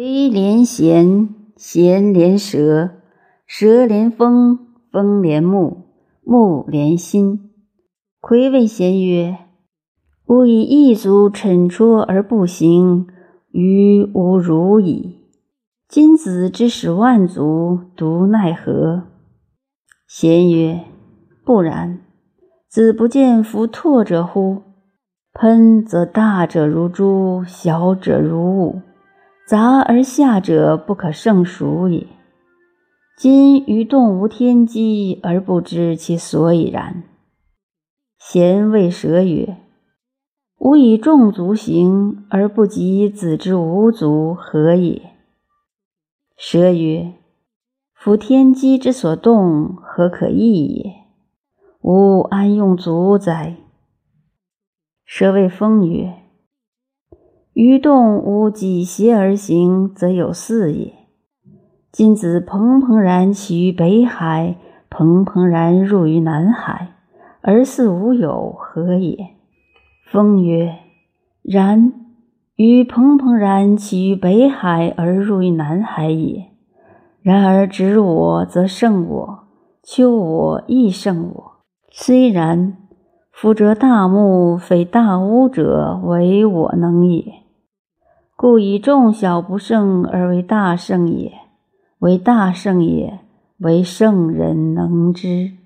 飞连弦，弦连舌，舌连风，风连木，木连心。魁谓弦曰：“吾以一足沉戳而不行，于吾如矣。今子之使万足，独奈何？”弦曰：“不然。子不见夫拓者乎？喷则大者如珠，小者如雾。杂而下者不可胜数也。今于动无天机，而不知其所以然。”贤谓蛇曰：“吾以众足行，而不及子之无足，何也？”蛇曰：夫天机之所动，何可易也？吾安用足哉？蛇谓风曰：“于动无几邪而行，则有四也。今子蓬蓬然起于北海，蓬蓬然入于南海，而似无有，何也？”风曰：“然，于蓬蓬然起于北海而入于南海也。”然而知我则胜我，求我亦胜我。虽然，夫则大木非大屋者，为我能也。故以众小不胜而为大胜也，为大胜也，为圣人能知。